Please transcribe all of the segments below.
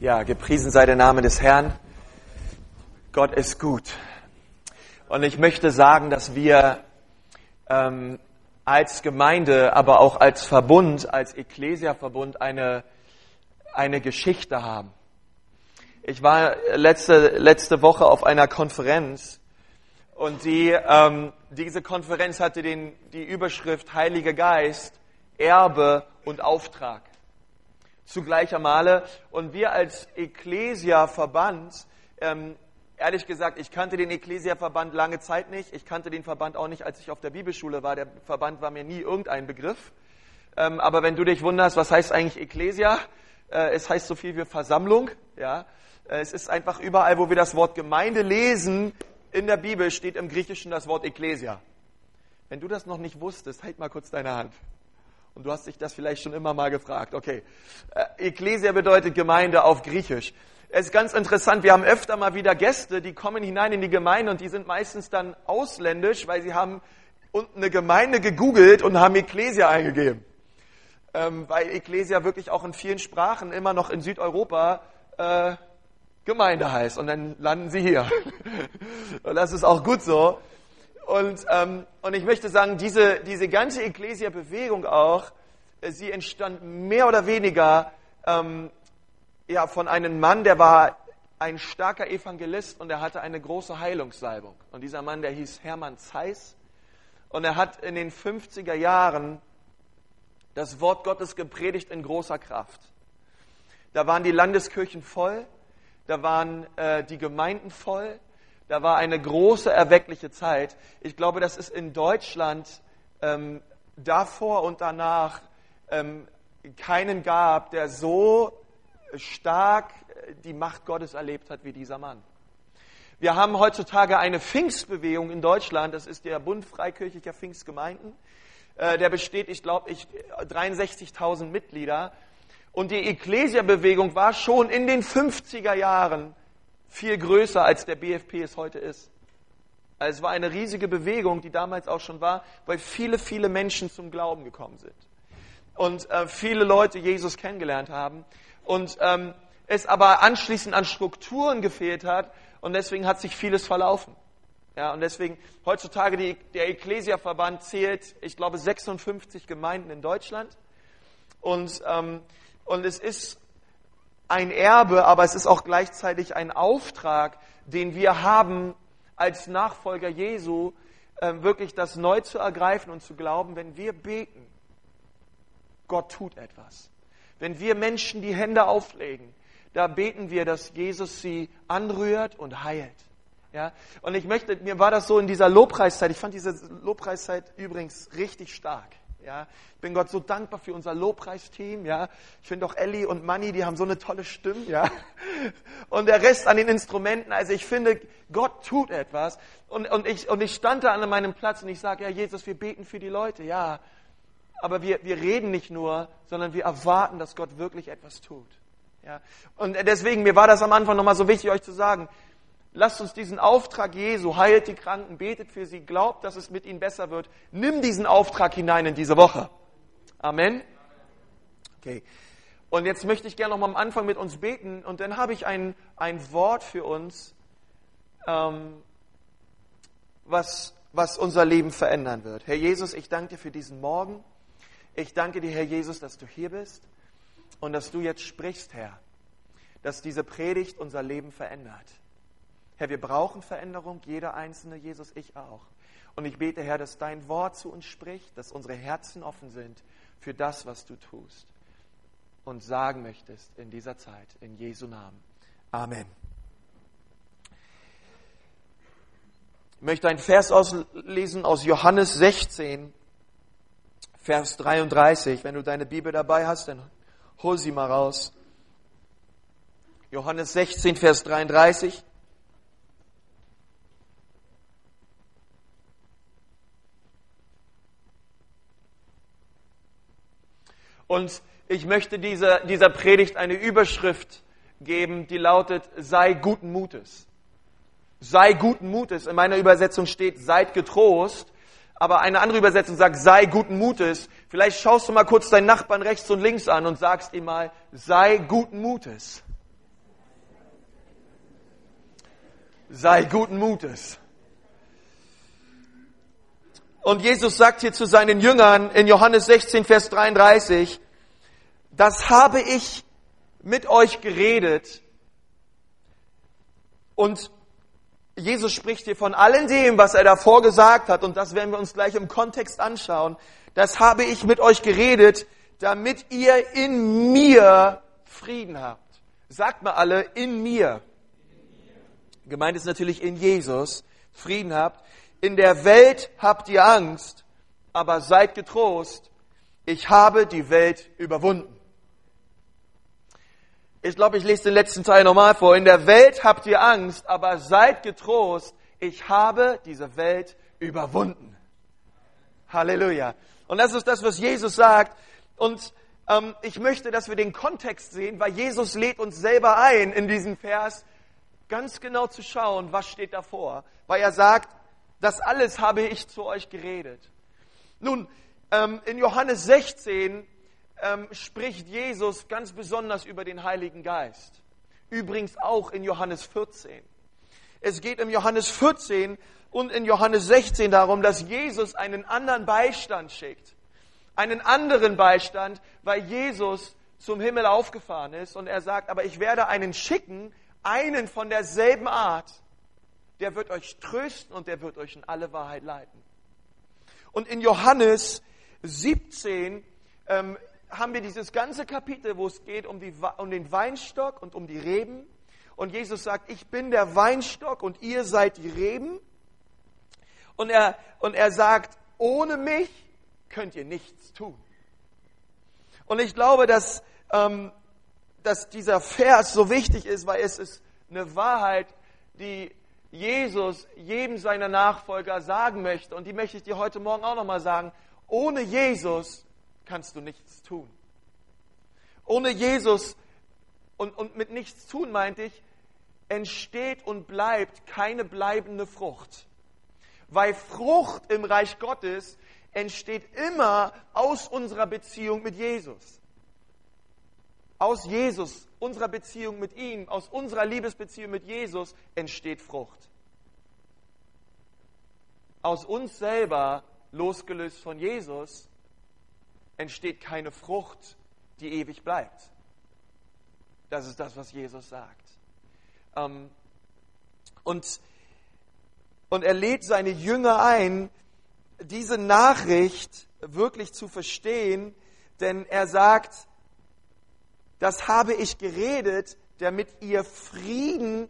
Ja, gepriesen sei der Name des Herrn. Gott ist gut. Und ich möchte sagen, dass wir ähm, als Gemeinde, aber auch als Verbund, als Ecclesia-Verbund eine, eine Geschichte haben. Ich war letzte, letzte Woche auf einer Konferenz und die, ähm, diese Konferenz hatte den, die Überschrift Heiliger Geist, Erbe und Auftrag zu gleicher Male. Und wir als Ecclesia-Verband, ähm, ehrlich gesagt, ich kannte den Ecclesia-Verband lange Zeit nicht. Ich kannte den Verband auch nicht, als ich auf der Bibelschule war. Der Verband war mir nie irgendein Begriff. Ähm, aber wenn du dich wunderst, was heißt eigentlich Ecclesia? Äh, es heißt so viel wie Versammlung. Ja, äh, es ist einfach überall, wo wir das Wort Gemeinde lesen, in der Bibel steht im Griechischen das Wort Ecclesia. Wenn du das noch nicht wusstest, halt mal kurz deine Hand. Und du hast dich das vielleicht schon immer mal gefragt. Okay. Äh, Ecclesia bedeutet Gemeinde auf Griechisch. Es ist ganz interessant, wir haben öfter mal wieder Gäste, die kommen hinein in die Gemeinde und die sind meistens dann ausländisch, weil sie haben unten eine Gemeinde gegoogelt und haben Ecclesia eingegeben. Ähm, weil Ecclesia wirklich auch in vielen Sprachen immer noch in Südeuropa äh, Gemeinde heißt. Und dann landen sie hier. und das ist auch gut so. Und, ähm, und ich möchte sagen, diese, diese ganze Ecclesia-Bewegung auch, äh, sie entstand mehr oder weniger ähm, ja, von einem Mann, der war ein starker Evangelist und er hatte eine große Heilungssalbung. Und dieser Mann, der hieß Hermann Zeiss. Und er hat in den 50er Jahren das Wort Gottes gepredigt in großer Kraft. Da waren die Landeskirchen voll, da waren äh, die Gemeinden voll, da war eine große erweckliche Zeit. Ich glaube, dass es in Deutschland ähm, davor und danach ähm, keinen gab, der so stark äh, die Macht Gottes erlebt hat wie dieser Mann. Wir haben heutzutage eine Pfingstbewegung in Deutschland, das ist der Bund Freikirchlicher Pfingstgemeinden. Äh, der besteht, ich glaube, ich, 63.000 Mitglieder. Und die Ecclesia-Bewegung war schon in den 50er Jahren viel größer, als der BFP es heute ist. Also es war eine riesige Bewegung, die damals auch schon war, weil viele, viele Menschen zum Glauben gekommen sind. Und äh, viele Leute Jesus kennengelernt haben. Und ähm, es aber anschließend an Strukturen gefehlt hat. Und deswegen hat sich vieles verlaufen. Ja, und deswegen heutzutage die, der Ecclesia-Verband zählt, ich glaube, 56 Gemeinden in Deutschland. Und, ähm, und es ist ein Erbe, aber es ist auch gleichzeitig ein Auftrag, den wir haben als Nachfolger Jesu, ähm, wirklich das neu zu ergreifen und zu glauben, wenn wir beten, Gott tut etwas. Wenn wir Menschen die Hände auflegen, da beten wir, dass Jesus sie anrührt und heilt. Ja? Und ich möchte, mir war das so in dieser Lobpreiszeit, ich fand diese Lobpreiszeit übrigens richtig stark. Ja, ich bin Gott so dankbar für unser Lobpreisteam. Ja, ich finde auch Ellie und Manny, die haben so eine tolle Stimme. Ja, und der Rest an den Instrumenten. Also ich finde, Gott tut etwas. Und, und ich und ich stand da an meinem Platz und ich sage, ja Jesus, wir beten für die Leute. Ja, aber wir wir reden nicht nur, sondern wir erwarten, dass Gott wirklich etwas tut. Ja, und deswegen mir war das am Anfang nochmal so wichtig, euch zu sagen. Lasst uns diesen Auftrag Jesu, heilt die Kranken, betet für sie, glaubt, dass es mit ihnen besser wird. Nimm diesen Auftrag hinein in diese Woche. Amen. Okay. Und jetzt möchte ich gerne noch mal am Anfang mit uns beten und dann habe ich ein, ein Wort für uns, ähm, was, was unser Leben verändern wird. Herr Jesus, ich danke dir für diesen Morgen. Ich danke dir, Herr Jesus, dass du hier bist und dass du jetzt sprichst, Herr, dass diese Predigt unser Leben verändert. Herr, wir brauchen Veränderung, jeder Einzelne, Jesus, ich auch. Und ich bete, Herr, dass dein Wort zu uns spricht, dass unsere Herzen offen sind für das, was du tust und sagen möchtest in dieser Zeit. In Jesu Namen. Amen. Ich möchte einen Vers auslesen aus Johannes 16, Vers 33. Wenn du deine Bibel dabei hast, dann hol sie mal raus. Johannes 16, Vers 33. Und ich möchte dieser, dieser Predigt eine Überschrift geben, die lautet, sei guten Mutes. Sei guten Mutes. In meiner Übersetzung steht, seid getrost. Aber eine andere Übersetzung sagt, sei guten Mutes. Vielleicht schaust du mal kurz deinen Nachbarn rechts und links an und sagst ihm mal, sei guten Mutes. Sei guten Mutes. Und Jesus sagt hier zu seinen Jüngern in Johannes 16, Vers 33, das habe ich mit euch geredet. Und Jesus spricht hier von allem dem, was er davor gesagt hat, und das werden wir uns gleich im Kontext anschauen. Das habe ich mit euch geredet, damit ihr in mir Frieden habt. Sagt mal alle, in mir. Gemeint ist natürlich in Jesus, Frieden habt. In der Welt habt ihr Angst, aber seid getrost, ich habe die Welt überwunden. Ich glaube, ich lese den letzten Teil nochmal vor. In der Welt habt ihr Angst, aber seid getrost, ich habe diese Welt überwunden. Halleluja. Und das ist das, was Jesus sagt. Und ähm, ich möchte, dass wir den Kontext sehen, weil Jesus lädt uns selber ein, in diesem Vers ganz genau zu schauen, was steht davor. Weil er sagt, das alles habe ich zu euch geredet. Nun, ähm, in Johannes 16 ähm, spricht Jesus ganz besonders über den Heiligen Geist. Übrigens auch in Johannes 14. Es geht im Johannes 14 und in Johannes 16 darum, dass Jesus einen anderen Beistand schickt. Einen anderen Beistand, weil Jesus zum Himmel aufgefahren ist und er sagt, aber ich werde einen schicken, einen von derselben Art, der wird euch trösten und der wird euch in alle Wahrheit leiten. Und in Johannes 17 ähm, haben wir dieses ganze Kapitel, wo es geht um, die, um den Weinstock und um die Reben. Und Jesus sagt, ich bin der Weinstock und ihr seid die Reben. Und er, und er sagt, ohne mich könnt ihr nichts tun. Und ich glaube, dass, ähm, dass dieser Vers so wichtig ist, weil es ist eine Wahrheit, die Jesus jedem seiner Nachfolger sagen möchte. Und die möchte ich dir heute Morgen auch nochmal sagen. Ohne Jesus kannst du nichts tun. Ohne Jesus und, und mit nichts tun meinte ich, entsteht und bleibt keine bleibende Frucht. Weil Frucht im Reich Gottes entsteht immer aus unserer Beziehung mit Jesus. Aus Jesus, unserer Beziehung mit ihm, aus unserer Liebesbeziehung mit Jesus entsteht Frucht. Aus uns selber, losgelöst von Jesus, entsteht keine Frucht, die ewig bleibt. Das ist das, was Jesus sagt. Ähm, und, und er lädt seine Jünger ein, diese Nachricht wirklich zu verstehen, denn er sagt, das habe ich geredet, damit ihr Frieden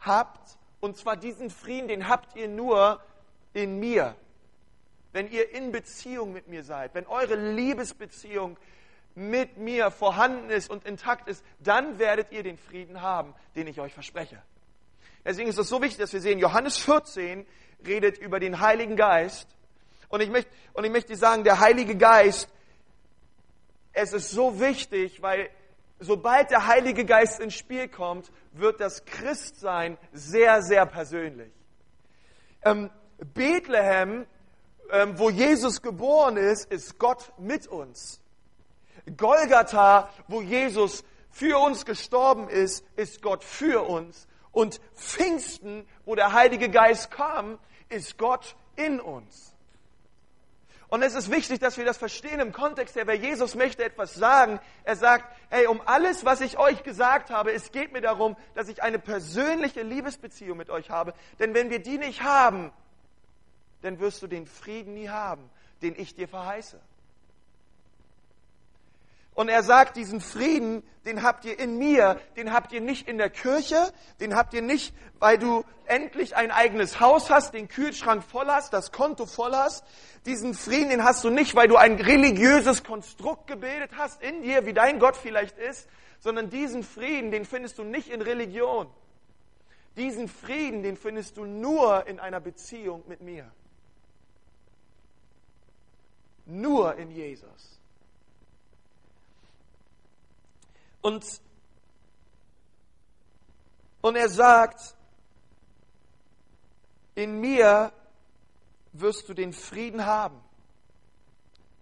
habt. Und zwar diesen Frieden, den habt ihr nur in mir wenn ihr in Beziehung mit mir seid, wenn eure Liebesbeziehung mit mir vorhanden ist und intakt ist, dann werdet ihr den Frieden haben, den ich euch verspreche. Deswegen ist es so wichtig, dass wir sehen, Johannes 14 redet über den Heiligen Geist. Und ich möchte, und ich möchte sagen, der Heilige Geist, es ist so wichtig, weil sobald der Heilige Geist ins Spiel kommt, wird das Christsein sehr, sehr persönlich. Ähm, Bethlehem ähm, wo Jesus geboren ist, ist Gott mit uns. Golgatha, wo Jesus für uns gestorben ist, ist Gott für uns. Und Pfingsten, wo der Heilige Geist kam, ist Gott in uns. Und es ist wichtig, dass wir das verstehen im Kontext der, weil Jesus möchte etwas sagen. Er sagt, hey, um alles, was ich euch gesagt habe, es geht mir darum, dass ich eine persönliche Liebesbeziehung mit euch habe. Denn wenn wir die nicht haben, dann wirst du den Frieden nie haben, den ich dir verheiße. Und er sagt, diesen Frieden, den habt ihr in mir, den habt ihr nicht in der Kirche, den habt ihr nicht, weil du endlich ein eigenes Haus hast, den Kühlschrank voll hast, das Konto voll hast. Diesen Frieden, den hast du nicht, weil du ein religiöses Konstrukt gebildet hast in dir, wie dein Gott vielleicht ist, sondern diesen Frieden, den findest du nicht in Religion. Diesen Frieden, den findest du nur in einer Beziehung mit mir. Nur in Jesus. Und, und er sagt, in mir wirst du den Frieden haben,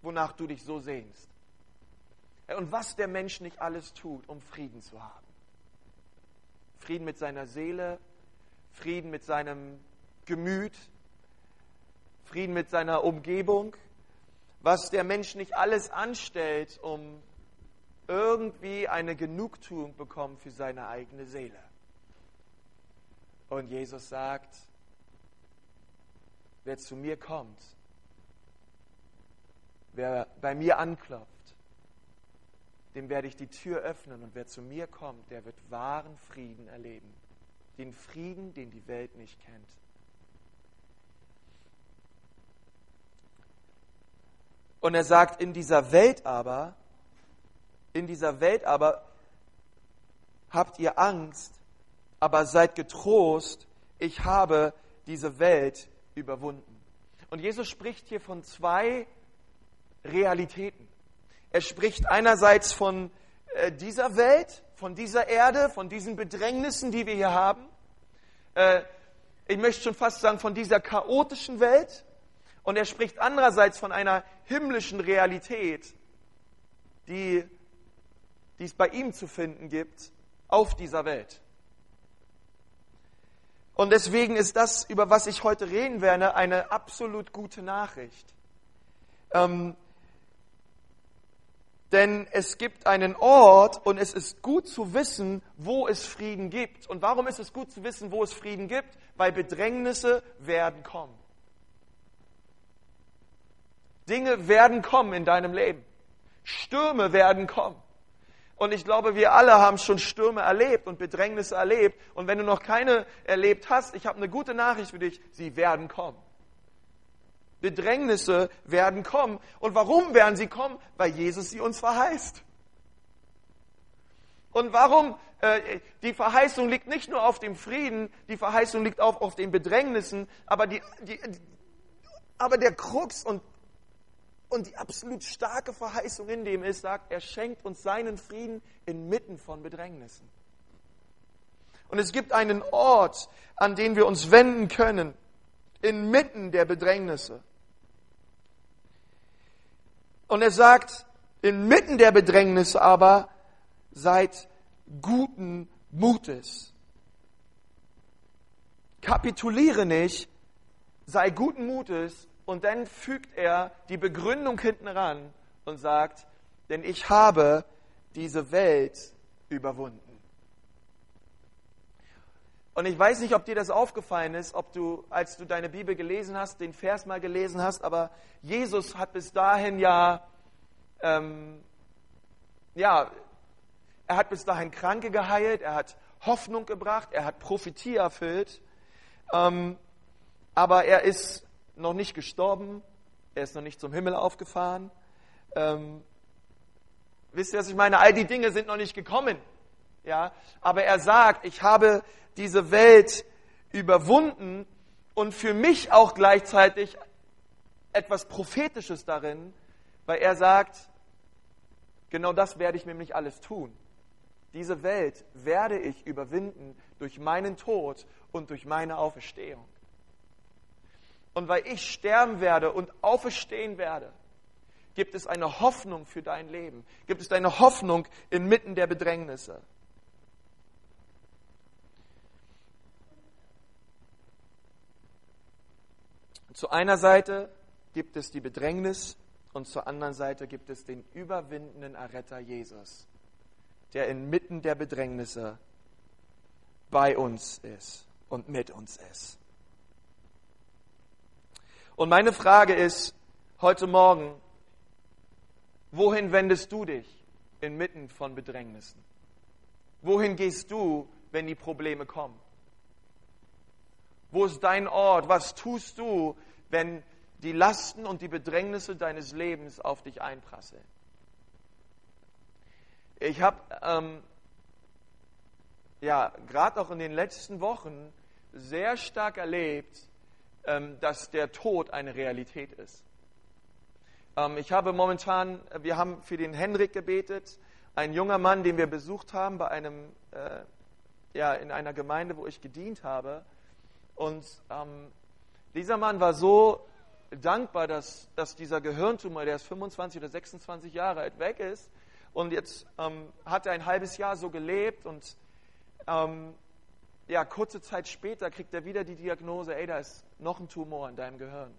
wonach du dich so sehnst. Und was der Mensch nicht alles tut, um Frieden zu haben. Frieden mit seiner Seele, Frieden mit seinem Gemüt, Frieden mit seiner Umgebung, was der Mensch nicht alles anstellt, um irgendwie eine Genugtuung bekommen für seine eigene Seele. Und Jesus sagt, wer zu mir kommt, wer bei mir anklopft, dem werde ich die Tür öffnen und wer zu mir kommt, der wird wahren Frieden erleben. Den Frieden, den die Welt nicht kennt. Und er sagt, in dieser Welt aber, in dieser Welt aber habt ihr Angst, aber seid getrost, ich habe diese Welt überwunden. Und Jesus spricht hier von zwei Realitäten. Er spricht einerseits von äh, dieser Welt, von dieser Erde, von diesen Bedrängnissen, die wir hier haben. Äh, ich möchte schon fast sagen, von dieser chaotischen Welt. Und er spricht andererseits von einer himmlischen Realität, die, die es bei ihm zu finden gibt auf dieser Welt. Und deswegen ist das, über was ich heute reden werde, eine absolut gute Nachricht. Ähm, denn es gibt einen Ort und es ist gut zu wissen, wo es Frieden gibt. Und warum ist es gut zu wissen, wo es Frieden gibt? Weil Bedrängnisse werden kommen. Dinge werden kommen in deinem Leben. Stürme werden kommen. Und ich glaube, wir alle haben schon Stürme erlebt und Bedrängnisse erlebt. Und wenn du noch keine erlebt hast, ich habe eine gute Nachricht für dich, sie werden kommen. Bedrängnisse werden kommen. Und warum werden sie kommen? Weil Jesus sie uns verheißt. Und warum? Äh, die Verheißung liegt nicht nur auf dem Frieden, die Verheißung liegt auch auf den Bedrängnissen, aber, die, die, aber der Krux und und die absolut starke Verheißung in dem ist, sagt, er schenkt uns seinen Frieden inmitten von Bedrängnissen. Und es gibt einen Ort, an den wir uns wenden können, inmitten der Bedrängnisse. Und er sagt, inmitten der Bedrängnisse aber seid guten Mutes. Kapituliere nicht, sei guten Mutes und dann fügt er die Begründung hinten ran und sagt, denn ich habe diese Welt überwunden. Und ich weiß nicht, ob dir das aufgefallen ist, ob du, als du deine Bibel gelesen hast, den Vers mal gelesen hast, aber Jesus hat bis dahin ja, ähm, ja, er hat bis dahin Kranke geheilt, er hat Hoffnung gebracht, er hat Prophetie erfüllt, ähm, aber er ist noch nicht gestorben, er ist noch nicht zum Himmel aufgefahren. Ähm, wisst ihr, was ich meine? All die Dinge sind noch nicht gekommen. Ja, aber er sagt, ich habe diese Welt überwunden und für mich auch gleichzeitig etwas Prophetisches darin, weil er sagt, genau das werde ich nämlich alles tun. Diese Welt werde ich überwinden durch meinen Tod und durch meine Auferstehung. Und weil ich sterben werde und auferstehen werde, gibt es eine Hoffnung für dein Leben. Gibt es eine Hoffnung inmitten der Bedrängnisse. Zu einer Seite gibt es die Bedrängnis und zur anderen Seite gibt es den überwindenden Erretter Jesus, der inmitten der Bedrängnisse bei uns ist und mit uns ist. Und meine Frage ist heute Morgen, wohin wendest du dich inmitten von Bedrängnissen? Wohin gehst du, wenn die Probleme kommen? Wo ist dein Ort? Was tust du, wenn die Lasten und die Bedrängnisse deines Lebens auf dich einprasseln? Ich habe ähm, ja gerade auch in den letzten Wochen sehr stark erlebt, dass der Tod eine Realität ist. Ähm, ich habe momentan, wir haben für den Henrik gebetet, ein junger Mann, den wir besucht haben bei einem, äh, ja, in einer Gemeinde, wo ich gedient habe. Und ähm, dieser Mann war so dankbar, dass, dass dieser Gehirntumor, der ist 25 oder 26 Jahre alt, weg ist. Und jetzt ähm, hat er ein halbes Jahr so gelebt und ähm, ja, kurze Zeit später kriegt er wieder die Diagnose, ey, da ist noch ein Tumor in deinem Gehirn.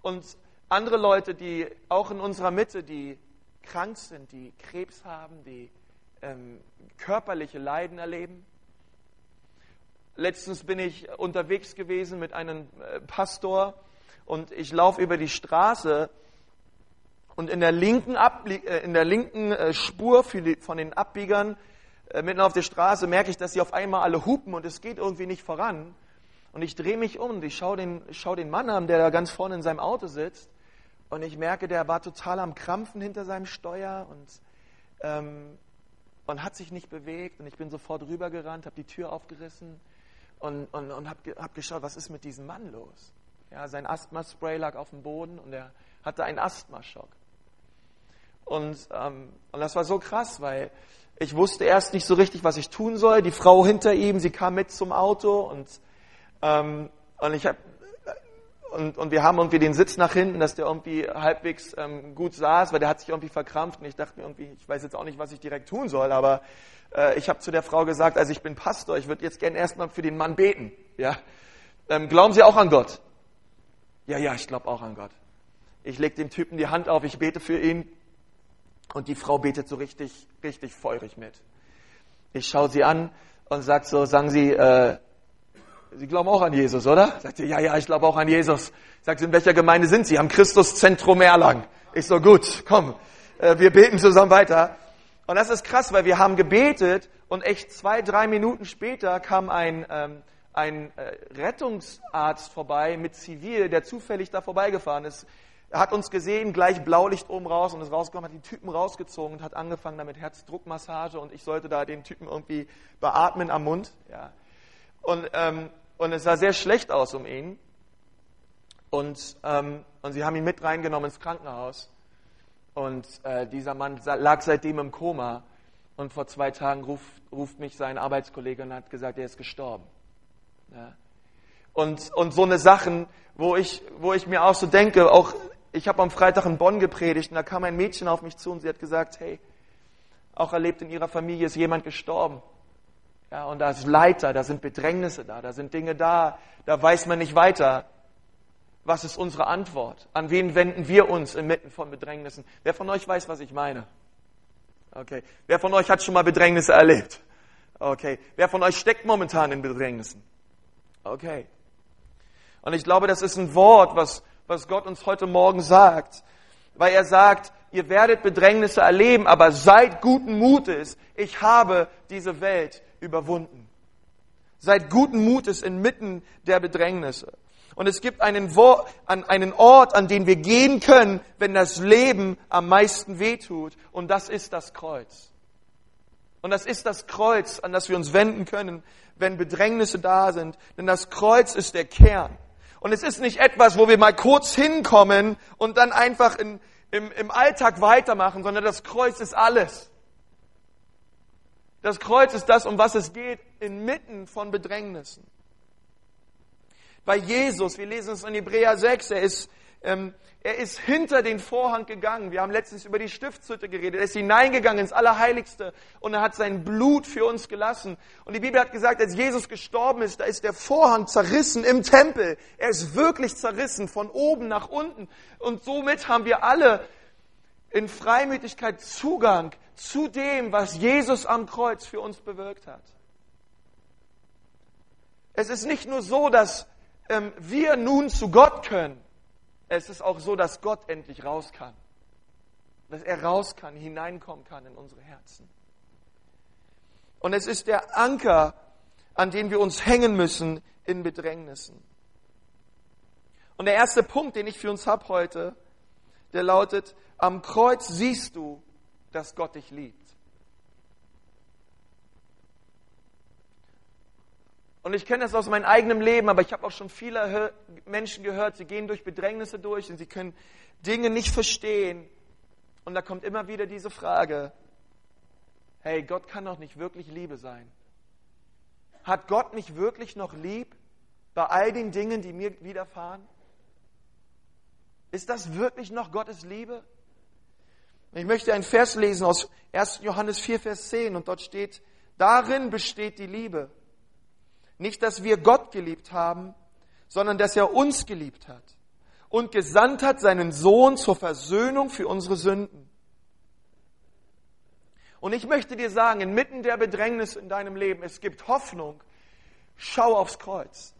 Und andere Leute, die auch in unserer Mitte, die krank sind, die Krebs haben, die ähm, körperliche Leiden erleben. Letztens bin ich unterwegs gewesen mit einem äh, Pastor und ich laufe über die Straße und in der linken, Ablie äh, in der linken äh, Spur von den Abbiegern äh, mitten auf der Straße merke ich, dass sie auf einmal alle hupen und es geht irgendwie nicht voran. Und ich drehe mich um und ich schaue den, schau den Mann an, der da ganz vorne in seinem Auto sitzt. Und ich merke, der war total am Krampfen hinter seinem Steuer und, ähm, und hat sich nicht bewegt. Und ich bin sofort rübergerannt, habe die Tür aufgerissen und, und, und habe hab geschaut, was ist mit diesem Mann los? Ja, sein Asthma-Spray lag auf dem Boden und er hatte einen Asthmaschock. Und, ähm, und das war so krass, weil ich wusste erst nicht so richtig, was ich tun soll. Die Frau hinter ihm, sie kam mit zum Auto und, ähm, und ich habe und, und wir haben irgendwie den Sitz nach hinten, dass der irgendwie halbwegs ähm, gut saß, weil der hat sich irgendwie verkrampft und ich dachte mir irgendwie, ich weiß jetzt auch nicht, was ich direkt tun soll, aber äh, ich habe zu der Frau gesagt, also ich bin Pastor, ich würde jetzt gerne erstmal für den Mann beten. Ja, ähm, glauben Sie auch an Gott? Ja, ja, ich glaube auch an Gott. Ich lege dem Typen die Hand auf, ich bete für ihn und die Frau betet so richtig, richtig feurig mit. Ich schaue sie an und sag so, sagen Sie, äh, Sie glauben auch an Jesus, oder? Sagt sie, ja, ja, ich glaube auch an Jesus. Sagt sie, in welcher Gemeinde sind Sie? Am Christuszentrum Erlangen. Ich so, gut, komm, äh, wir beten zusammen weiter. Und das ist krass, weil wir haben gebetet und echt zwei, drei Minuten später kam ein, ähm, ein äh, Rettungsarzt vorbei mit Zivil, der zufällig da vorbeigefahren ist. Er hat uns gesehen, gleich Blaulicht oben raus und ist rausgekommen, hat die Typen rausgezogen und hat angefangen damit Herzdruckmassage und ich sollte da den Typen irgendwie beatmen am Mund. Ja. Und, ähm, und es sah sehr schlecht aus um ihn. Und, ähm, und sie haben ihn mit reingenommen ins Krankenhaus. Und äh, dieser Mann lag seitdem im Koma. Und vor zwei Tagen ruft, ruft mich sein Arbeitskollege und hat gesagt, er ist gestorben. Ja. Und, und so eine Sachen, wo ich, wo ich mir auch so denke, auch ich habe am Freitag in Bonn gepredigt und da kam ein Mädchen auf mich zu und sie hat gesagt, hey, auch erlebt in ihrer Familie ist jemand gestorben. Ja, und da ist Leiter, da sind Bedrängnisse da, da sind Dinge da, da weiß man nicht weiter. Was ist unsere Antwort? An wen wenden wir uns inmitten von Bedrängnissen? Wer von euch weiß, was ich meine? Okay. Wer von euch hat schon mal Bedrängnisse erlebt? Okay. Wer von euch steckt momentan in Bedrängnissen? Okay. Und ich glaube, das ist ein Wort, was was Gott uns heute Morgen sagt. Weil er sagt, ihr werdet Bedrängnisse erleben, aber seid guten Mutes. Ich habe diese Welt überwunden. Seid guten Mutes inmitten der Bedrängnisse. Und es gibt einen, einen Ort, an den wir gehen können, wenn das Leben am meisten wehtut. Und das ist das Kreuz. Und das ist das Kreuz, an das wir uns wenden können, wenn Bedrängnisse da sind. Denn das Kreuz ist der Kern. Und es ist nicht etwas, wo wir mal kurz hinkommen und dann einfach in, im, im Alltag weitermachen, sondern das Kreuz ist alles. Das Kreuz ist das, um was es geht, inmitten von Bedrängnissen. Bei Jesus, wir lesen es in Hebräer 6, er ist er ist hinter den Vorhang gegangen. Wir haben letztens über die Stiftshütte geredet. Er ist hineingegangen ins Allerheiligste und er hat sein Blut für uns gelassen. Und die Bibel hat gesagt, als Jesus gestorben ist, da ist der Vorhang zerrissen im Tempel. Er ist wirklich zerrissen von oben nach unten. Und somit haben wir alle in Freimütigkeit Zugang zu dem, was Jesus am Kreuz für uns bewirkt hat. Es ist nicht nur so, dass ähm, wir nun zu Gott können, es ist auch so, dass Gott endlich raus kann. Dass er raus kann, hineinkommen kann in unsere Herzen. Und es ist der Anker, an den wir uns hängen müssen in Bedrängnissen. Und der erste Punkt, den ich für uns habe heute, der lautet, am Kreuz siehst du, dass Gott dich liebt. Und ich kenne das aus meinem eigenen Leben, aber ich habe auch schon viele Menschen gehört, sie gehen durch Bedrängnisse durch und sie können Dinge nicht verstehen. Und da kommt immer wieder diese Frage, hey, Gott kann doch nicht wirklich Liebe sein. Hat Gott mich wirklich noch lieb bei all den Dingen, die mir widerfahren? Ist das wirklich noch Gottes Liebe? Ich möchte einen Vers lesen aus 1. Johannes 4, Vers 10 und dort steht, Darin besteht die Liebe. Nicht, dass wir Gott geliebt haben, sondern dass er uns geliebt hat und gesandt hat seinen Sohn zur Versöhnung für unsere Sünden. Und ich möchte dir sagen, inmitten der Bedrängnis in deinem Leben, es gibt Hoffnung. Schau aufs Kreuz.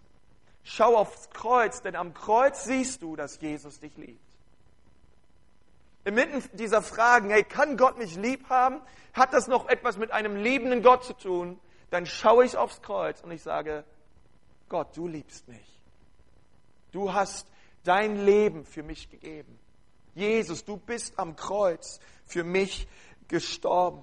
Schau aufs Kreuz, denn am Kreuz siehst du, dass Jesus dich liebt. Inmitten dieser Fragen, hey, kann Gott mich lieb haben? Hat das noch etwas mit einem liebenden Gott zu tun? Dann schaue ich aufs Kreuz und ich sage, Gott, du liebst mich. Du hast dein Leben für mich gegeben. Jesus, du bist am Kreuz für mich gestorben.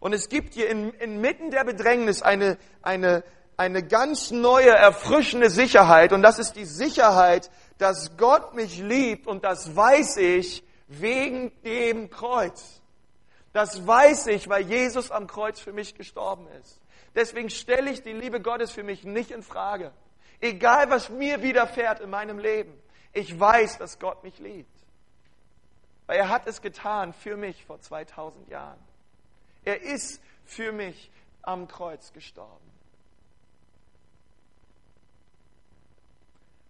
Und es gibt hier in, inmitten der Bedrängnis eine, eine, eine ganz neue, erfrischende Sicherheit. Und das ist die Sicherheit, dass Gott mich liebt. Und das weiß ich wegen dem Kreuz. Das weiß ich, weil Jesus am Kreuz für mich gestorben ist. Deswegen stelle ich die Liebe Gottes für mich nicht in Frage. Egal, was mir widerfährt in meinem Leben. Ich weiß, dass Gott mich liebt. Weil er hat es getan für mich vor 2000 Jahren. Er ist für mich am Kreuz gestorben.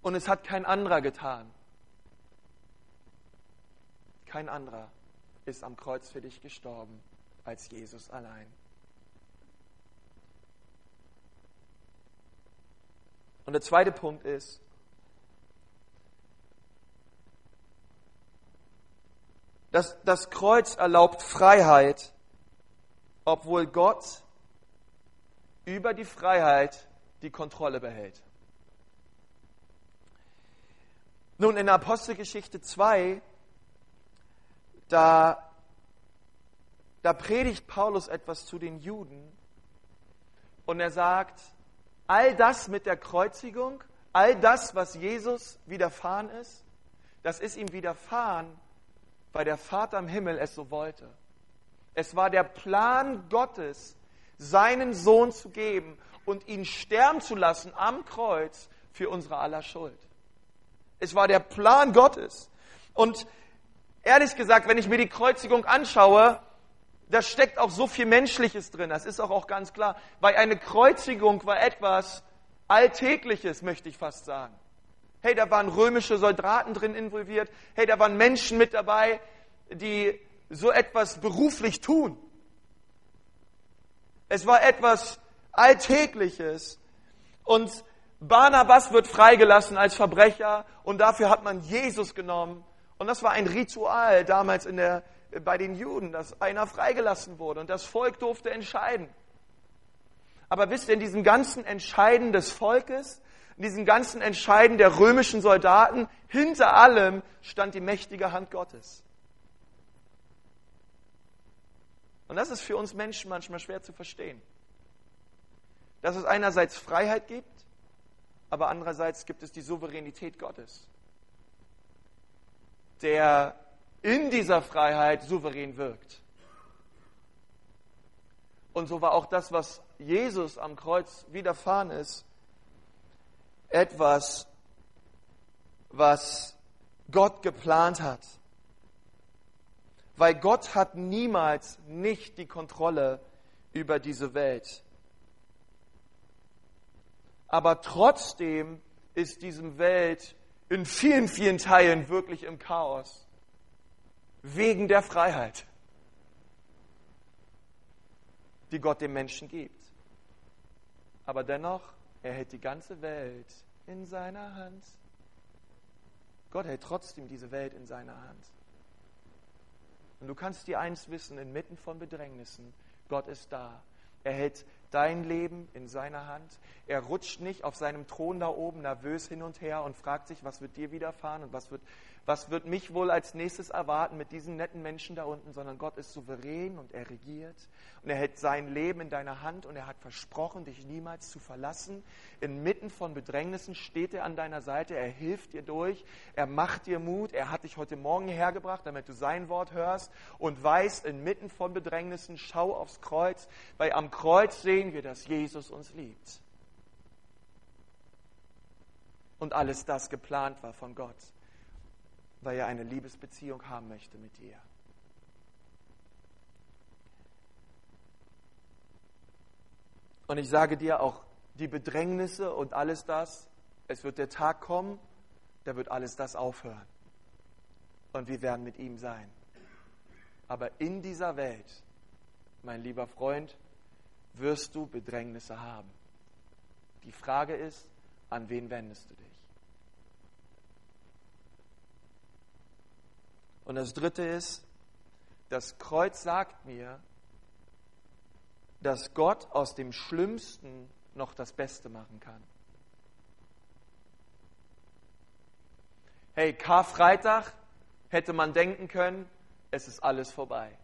Und es hat kein anderer getan. Kein anderer ist am Kreuz für dich gestorben als Jesus allein. Und der zweite Punkt ist, dass das Kreuz erlaubt Freiheit, obwohl Gott über die Freiheit die Kontrolle behält. Nun, in Apostelgeschichte 2 da, da predigt Paulus etwas zu den Juden und er sagt, all das mit der Kreuzigung, all das, was Jesus widerfahren ist, das ist ihm widerfahren, weil der Vater im Himmel es so wollte. Es war der Plan Gottes, seinen Sohn zu geben und ihn sterben zu lassen am Kreuz für unsere aller Schuld. Es war der Plan Gottes. Und ehrlich gesagt, wenn ich mir die Kreuzigung anschaue, da steckt auch so viel Menschliches drin. Das ist auch, auch ganz klar. Weil eine Kreuzigung war etwas Alltägliches, möchte ich fast sagen. Hey, da waren römische Soldaten drin involviert. Hey, da waren Menschen mit dabei, die so etwas beruflich tun. Es war etwas Alltägliches. Und Barnabas wird freigelassen als Verbrecher und dafür hat man Jesus genommen und das war ein Ritual damals in der, bei den Juden, dass einer freigelassen wurde und das Volk durfte entscheiden. Aber wisst ihr, in diesem ganzen Entscheiden des Volkes, in diesem ganzen Entscheiden der römischen Soldaten, hinter allem stand die mächtige Hand Gottes. Und das ist für uns Menschen manchmal schwer zu verstehen. Dass es einerseits Freiheit gibt, aber andererseits gibt es die Souveränität Gottes der in dieser Freiheit souverän wirkt. Und so war auch das, was Jesus am Kreuz widerfahren ist, etwas, was Gott geplant hat. Weil Gott hat niemals nicht die Kontrolle über diese Welt. Aber trotzdem ist diesem Welt in vielen, vielen Teilen wirklich im Chaos. Wegen der Freiheit, die Gott dem Menschen gibt. Aber dennoch, er hält die ganze Welt in seiner Hand. Gott hält trotzdem diese Welt in seiner Hand. Und du kannst dir eins wissen, inmitten von Bedrängnissen, Gott ist da. Er hält dein Leben in seiner Hand. Er rutscht nicht auf seinem Thron da oben nervös hin und her und fragt sich, was wird dir widerfahren und was wird, was wird mich wohl als nächstes erwarten mit diesen netten Menschen da unten, sondern Gott ist souverän und er regiert. Und er hält sein Leben in deiner Hand und er hat versprochen, dich niemals zu verlassen. Inmitten von Bedrängnissen steht er an deiner Seite, er hilft dir durch, er macht dir Mut, er hat dich heute Morgen hergebracht, damit du sein Wort hörst und weißt, inmitten von Bedrängnissen, schau aufs Kreuz, weil am Kreuz sehen wir, dass Jesus uns liebt. Und alles das geplant war von Gott weil er eine Liebesbeziehung haben möchte mit dir. Und ich sage dir auch, die Bedrängnisse und alles das, es wird der Tag kommen, da wird alles das aufhören. Und wir werden mit ihm sein. Aber in dieser Welt, mein lieber Freund, wirst du Bedrängnisse haben. Die Frage ist, an wen wendest du dich? Und das Dritte ist, das Kreuz sagt mir, dass Gott aus dem Schlimmsten noch das Beste machen kann. Hey, Karfreitag hätte man denken können, es ist alles vorbei.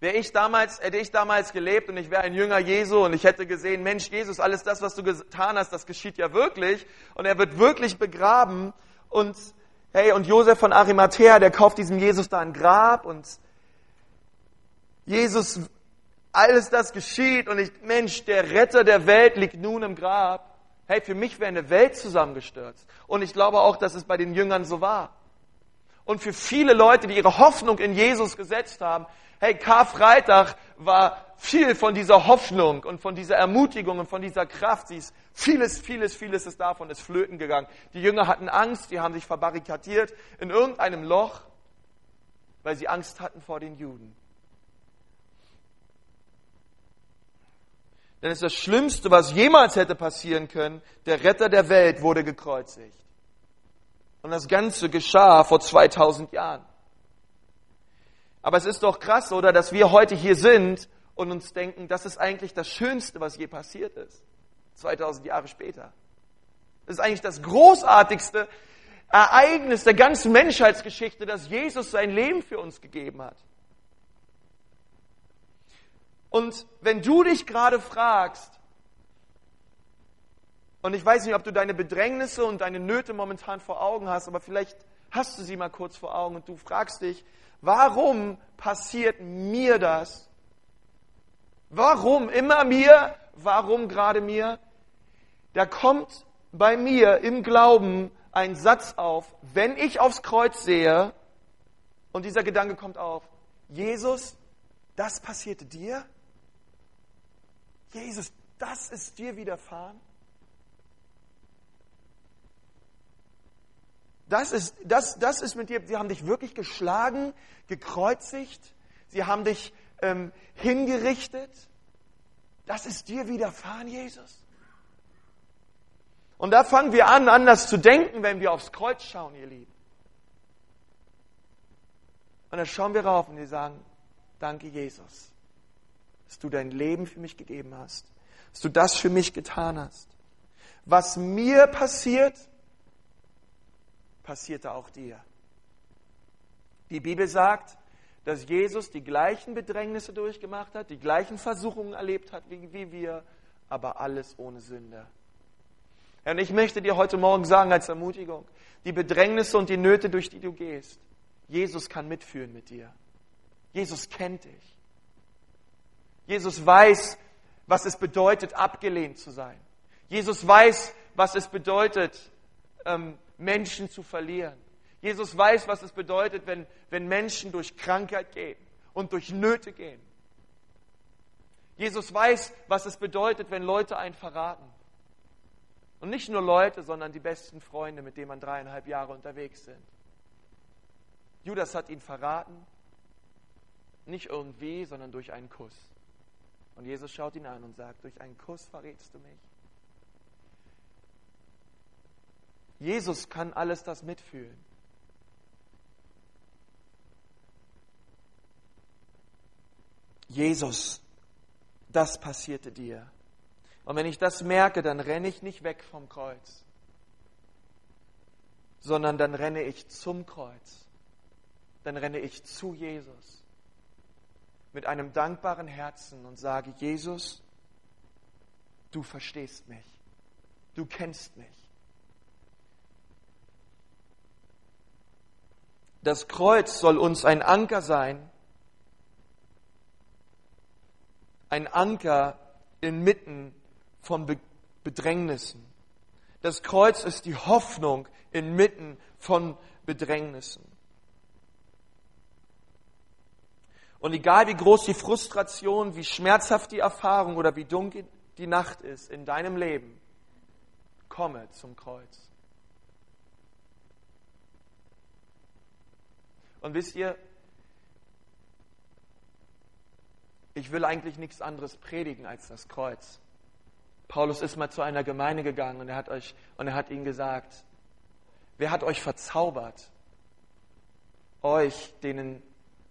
Wäre ich damals, hätte ich damals gelebt und ich wäre ein Jünger Jesu und ich hätte gesehen, Mensch, Jesus, alles das, was du getan hast, das geschieht ja wirklich und er wird wirklich begraben und hey, und Josef von Arimathea, der kauft diesem Jesus da ein Grab und Jesus alles das geschieht und ich, Mensch, der Retter der Welt liegt nun im Grab. Hey, für mich wäre eine Welt zusammengestürzt. Und ich glaube auch, dass es bei den Jüngern so war. Und für viele Leute, die ihre Hoffnung in Jesus gesetzt haben, hey, Karfreitag war viel von dieser Hoffnung und von dieser Ermutigung und von dieser Kraft. Sie ist vieles, vieles, vieles ist davon ist flöten gegangen. Die Jünger hatten Angst, die haben sich verbarrikadiert in irgendeinem Loch, weil sie Angst hatten vor den Juden. Denn es ist das Schlimmste, was jemals hätte passieren können. Der Retter der Welt wurde gekreuzigt. Und das Ganze geschah vor 2000 Jahren. Aber es ist doch krass, oder, dass wir heute hier sind und uns denken, das ist eigentlich das Schönste, was je passiert ist. 2000 Jahre später. Das ist eigentlich das großartigste Ereignis der ganzen Menschheitsgeschichte, dass Jesus sein Leben für uns gegeben hat. Und wenn du dich gerade fragst, und ich weiß nicht, ob du deine Bedrängnisse und deine Nöte momentan vor Augen hast, aber vielleicht hast du sie mal kurz vor Augen und du fragst dich, warum passiert mir das? Warum immer mir? Warum gerade mir? Da kommt bei mir im Glauben ein Satz auf, wenn ich aufs Kreuz sehe, und dieser Gedanke kommt auf, Jesus, das passierte dir? Jesus, das ist dir widerfahren? Das ist, das, das ist mit dir, sie haben dich wirklich geschlagen, gekreuzigt, sie haben dich ähm, hingerichtet. Das ist dir widerfahren, Jesus. Und da fangen wir an, anders zu denken, wenn wir aufs Kreuz schauen, ihr Lieben. Und dann schauen wir rauf und wir sagen, danke Jesus dass du dein Leben für mich gegeben hast, dass du das für mich getan hast. Was mir passiert, passierte auch dir. Die Bibel sagt, dass Jesus die gleichen Bedrängnisse durchgemacht hat, die gleichen Versuchungen erlebt hat wie, wie wir, aber alles ohne Sünde. Und ich möchte dir heute Morgen sagen als Ermutigung, die Bedrängnisse und die Nöte, durch die du gehst, Jesus kann mitführen mit dir. Jesus kennt dich. Jesus weiß, was es bedeutet, abgelehnt zu sein. Jesus weiß, was es bedeutet, ähm, Menschen zu verlieren. Jesus weiß, was es bedeutet, wenn, wenn Menschen durch Krankheit gehen und durch Nöte gehen. Jesus weiß, was es bedeutet, wenn Leute einen verraten. Und nicht nur Leute, sondern die besten Freunde, mit denen man dreieinhalb Jahre unterwegs sind. Judas hat ihn verraten, nicht irgendwie, sondern durch einen Kuss. Und Jesus schaut ihn an und sagt, durch einen Kuss verrätst du mich. Jesus kann alles das mitfühlen. Jesus, das passierte dir. Und wenn ich das merke, dann renne ich nicht weg vom Kreuz, sondern dann renne ich zum Kreuz. Dann renne ich zu Jesus mit einem dankbaren Herzen und sage, Jesus, du verstehst mich, du kennst mich. Das Kreuz soll uns ein Anker sein, ein Anker inmitten von Bedrängnissen. Das Kreuz ist die Hoffnung inmitten von Bedrängnissen. Und egal wie groß die Frustration, wie schmerzhaft die Erfahrung oder wie dunkel die Nacht ist in deinem Leben, komme zum Kreuz. Und wisst ihr, ich will eigentlich nichts anderes predigen als das Kreuz. Paulus ist mal zu einer Gemeinde gegangen und er hat euch und er hat ihnen gesagt, wer hat euch verzaubert? Euch, denen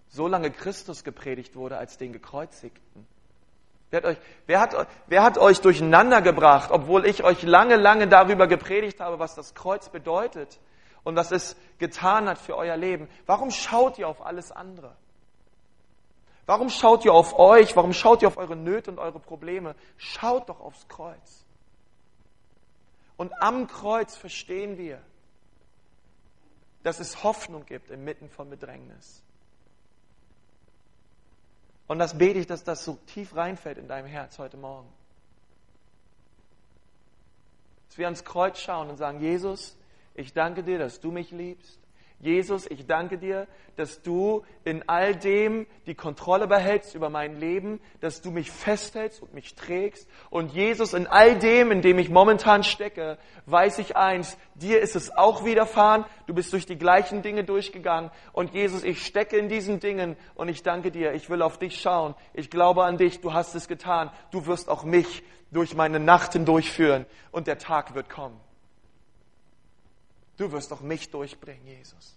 so lange Christus gepredigt wurde als den Gekreuzigten. Wer hat, euch, wer, hat, wer hat euch durcheinander gebracht, obwohl ich euch lange, lange darüber gepredigt habe, was das Kreuz bedeutet und was es getan hat für euer Leben? Warum schaut ihr auf alles andere? Warum schaut ihr auf euch? Warum schaut ihr auf eure Nöte und eure Probleme? Schaut doch aufs Kreuz. Und am Kreuz verstehen wir, dass es Hoffnung gibt inmitten von Bedrängnis. Und das bete ich, dass das so tief reinfällt in deinem Herz heute Morgen. Dass wir ans Kreuz schauen und sagen, Jesus, ich danke dir, dass du mich liebst. Jesus, ich danke dir, dass du in all dem die Kontrolle behältst über mein Leben, dass du mich festhältst und mich trägst. Und Jesus, in all dem, in dem ich momentan stecke, weiß ich eins, dir ist es auch widerfahren, du bist durch die gleichen Dinge durchgegangen. Und Jesus, ich stecke in diesen Dingen und ich danke dir, ich will auf dich schauen. Ich glaube an dich, du hast es getan. Du wirst auch mich durch meine Nacht hindurchführen und der Tag wird kommen. Du wirst doch mich durchbringen, Jesus.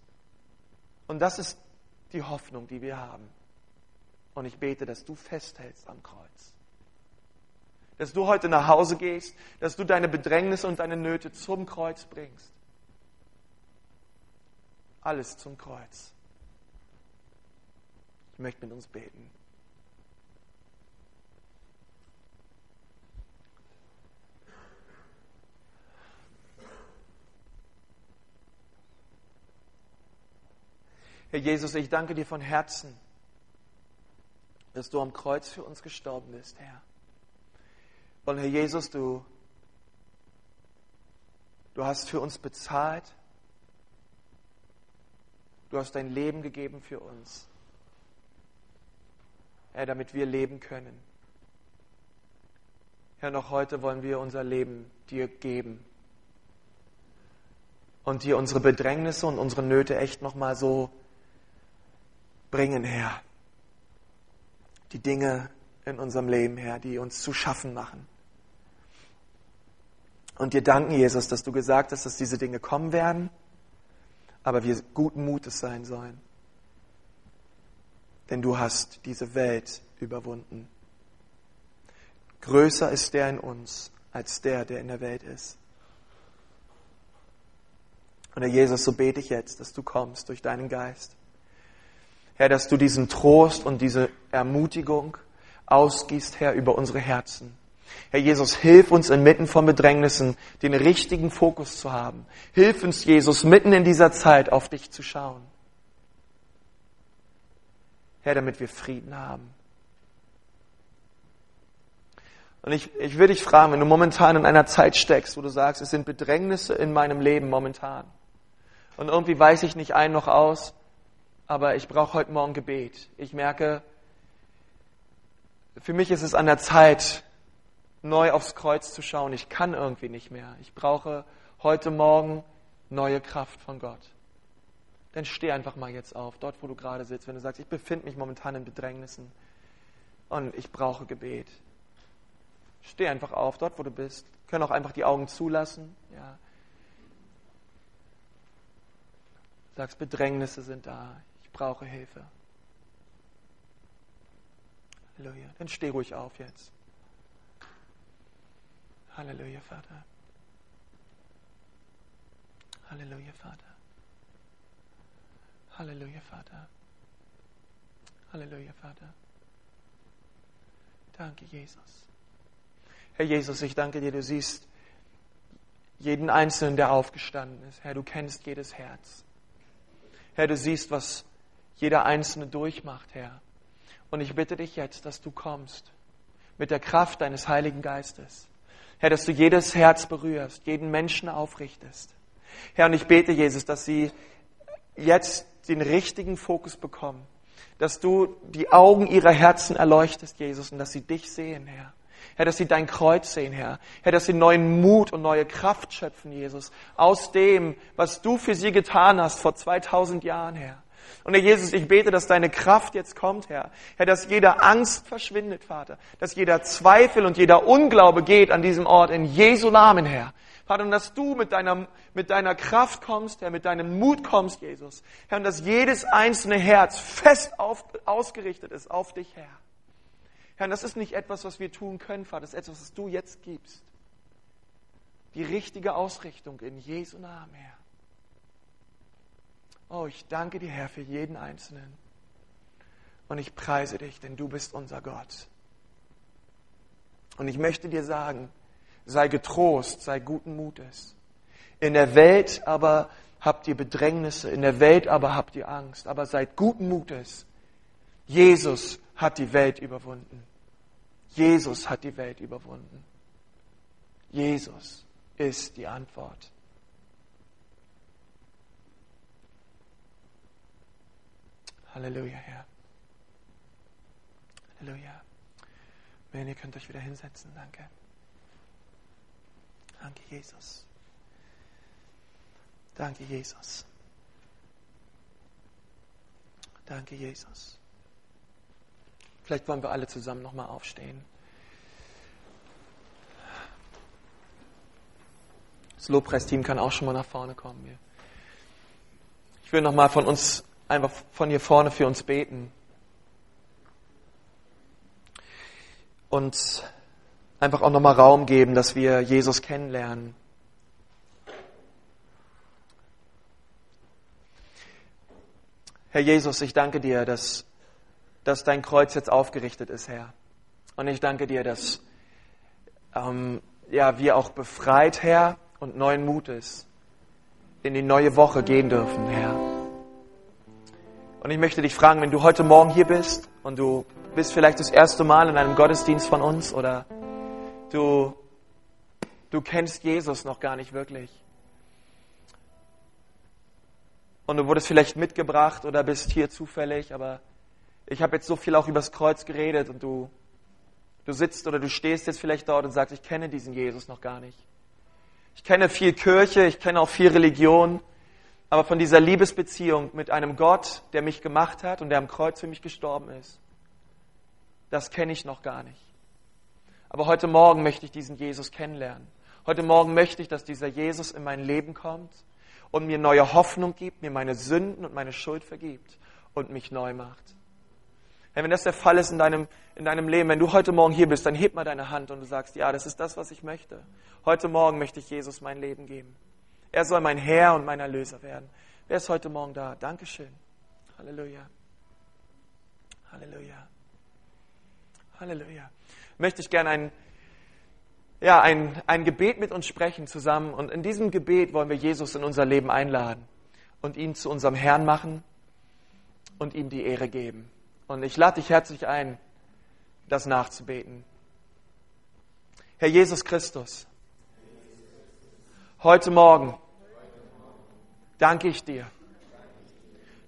Und das ist die Hoffnung, die wir haben. Und ich bete, dass du festhältst am Kreuz. Dass du heute nach Hause gehst, dass du deine Bedrängnisse und deine Nöte zum Kreuz bringst. Alles zum Kreuz. Ich möchte mit uns beten. Herr Jesus, ich danke dir von Herzen, dass du am Kreuz für uns gestorben bist, Herr. Und Herr Jesus, du, du hast für uns bezahlt. Du hast dein Leben gegeben für uns. Herr, damit wir leben können. Herr, noch heute wollen wir unser Leben dir geben und dir unsere Bedrängnisse und unsere Nöte echt nochmal so bringen, Herr. Die Dinge in unserem Leben, Herr, die uns zu schaffen machen. Und dir danken, Jesus, dass du gesagt hast, dass diese Dinge kommen werden, aber wir guten Mutes sein sollen. Denn du hast diese Welt überwunden. Größer ist der in uns als der, der in der Welt ist. Und Herr Jesus, so bete ich jetzt, dass du kommst durch deinen Geist Herr, dass du diesen Trost und diese Ermutigung ausgießt, Herr, über unsere Herzen. Herr Jesus, hilf uns inmitten von Bedrängnissen, den richtigen Fokus zu haben. Hilf uns, Jesus, mitten in dieser Zeit auf dich zu schauen. Herr, damit wir Frieden haben. Und ich, ich würde dich fragen, wenn du momentan in einer Zeit steckst, wo du sagst, es sind Bedrängnisse in meinem Leben momentan. Und irgendwie weiß ich nicht ein noch aus, aber ich brauche heute Morgen Gebet. Ich merke, für mich ist es an der Zeit, neu aufs Kreuz zu schauen. Ich kann irgendwie nicht mehr. Ich brauche heute Morgen neue Kraft von Gott. Dann steh einfach mal jetzt auf, dort wo du gerade sitzt, wenn du sagst, ich befinde mich momentan in Bedrängnissen und ich brauche Gebet. Steh einfach auf, dort wo du bist. Können auch einfach die Augen zulassen. Ja. Sagst, Bedrängnisse sind da brauche Hilfe. Halleluja. Dann steh ruhig auf jetzt. Halleluja, Vater. Halleluja, Vater. Halleluja, Vater. Halleluja, Vater. Danke, Jesus. Herr Jesus, ich danke dir, du siehst jeden Einzelnen, der aufgestanden ist. Herr, du kennst jedes Herz. Herr, du siehst, was jeder Einzelne durchmacht, Herr. Und ich bitte dich jetzt, dass du kommst mit der Kraft deines Heiligen Geistes. Herr, dass du jedes Herz berührst, jeden Menschen aufrichtest. Herr, und ich bete, Jesus, dass sie jetzt den richtigen Fokus bekommen. dass du die Augen ihrer Herzen erleuchtest, Jesus, und dass sie dich sehen, Herr. Herr, dass sie dein Kreuz sehen, Herr. Herr, dass sie neuen Mut und neue Kraft schöpfen, Jesus, aus dem, was du für sie getan hast vor 2000 Jahren, Herr. Und Herr Jesus, ich bete, dass deine Kraft jetzt kommt, Herr. Herr, dass jeder Angst verschwindet, Vater. Dass jeder Zweifel und jeder Unglaube geht an diesem Ort in Jesu Namen, Herr. Vater, und dass du mit deiner, mit deiner Kraft kommst, Herr, mit deinem Mut kommst, Jesus. Herr, und dass jedes einzelne Herz fest auf, ausgerichtet ist auf dich, Herr. Herr, das ist nicht etwas, was wir tun können, Vater. Das ist etwas, was du jetzt gibst. Die richtige Ausrichtung in Jesu Namen, Herr. Oh, ich danke dir, Herr, für jeden Einzelnen. Und ich preise dich, denn du bist unser Gott. Und ich möchte dir sagen, sei getrost, sei guten Mutes. In der Welt aber habt ihr Bedrängnisse, in der Welt aber habt ihr Angst, aber seid guten Mutes. Jesus hat die Welt überwunden. Jesus hat die Welt überwunden. Jesus ist die Antwort. Halleluja, Herr. Halleluja. Amen. Ihr könnt euch wieder hinsetzen. Danke. Danke, Jesus. Danke, Jesus. Danke, Jesus. Vielleicht wollen wir alle zusammen nochmal aufstehen. Das Lobpreisteam kann auch schon mal nach vorne kommen. Ich will nochmal von uns einfach von hier vorne für uns beten. Und einfach auch nochmal Raum geben, dass wir Jesus kennenlernen. Herr Jesus, ich danke dir, dass, dass dein Kreuz jetzt aufgerichtet ist, Herr. Und ich danke dir, dass ähm, ja, wir auch befreit, Herr, und neuen Mutes in die neue Woche gehen dürfen, Herr. Und ich möchte dich fragen, wenn du heute Morgen hier bist und du bist vielleicht das erste Mal in einem Gottesdienst von uns oder du, du kennst Jesus noch gar nicht wirklich. Und du wurdest vielleicht mitgebracht oder bist hier zufällig, aber ich habe jetzt so viel auch übers Kreuz geredet und du, du sitzt oder du stehst jetzt vielleicht dort und sagst, ich kenne diesen Jesus noch gar nicht. Ich kenne viel Kirche, ich kenne auch viel Religion, aber von dieser Liebesbeziehung mit einem Gott, der mich gemacht hat und der am Kreuz für mich gestorben ist, das kenne ich noch gar nicht. Aber heute Morgen möchte ich diesen Jesus kennenlernen. Heute Morgen möchte ich, dass dieser Jesus in mein Leben kommt und mir neue Hoffnung gibt, mir meine Sünden und meine Schuld vergibt und mich neu macht. Hey, wenn das der Fall ist in deinem, in deinem Leben, wenn du heute Morgen hier bist, dann heb mal deine Hand und du sagst, ja, das ist das, was ich möchte. Heute Morgen möchte ich Jesus mein Leben geben. Er soll mein Herr und mein Erlöser werden. Wer ist heute Morgen da? Dankeschön. Halleluja. Halleluja. Halleluja. Möchte ich gerne ein, ja, ein, ein Gebet mit uns sprechen zusammen. Und in diesem Gebet wollen wir Jesus in unser Leben einladen und ihn zu unserem Herrn machen und ihm die Ehre geben. Und ich lade dich herzlich ein, das nachzubeten. Herr Jesus Christus, heute Morgen danke ich dir,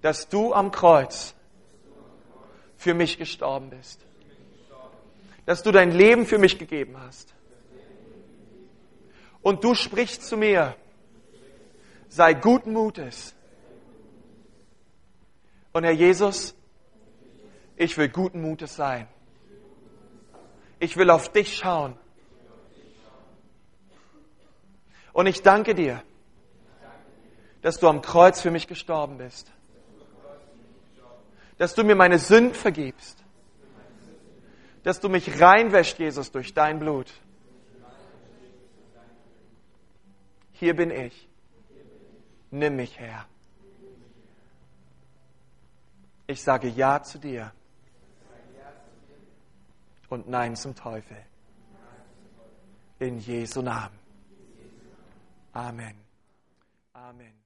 dass du am Kreuz für mich gestorben bist. Dass du dein Leben für mich gegeben hast. Und du sprichst zu mir, sei guten Mutes. Und Herr Jesus, ich will guten Mutes sein. Ich will auf dich schauen. Und ich danke dir, dass du am Kreuz für mich gestorben bist. Dass du mir meine Sünden vergibst. Dass du mich reinwäscht, Jesus, durch dein Blut. Hier bin ich. Nimm mich her. Ich sage Ja zu dir und Nein zum Teufel. In Jesu Namen. Amen. Amen.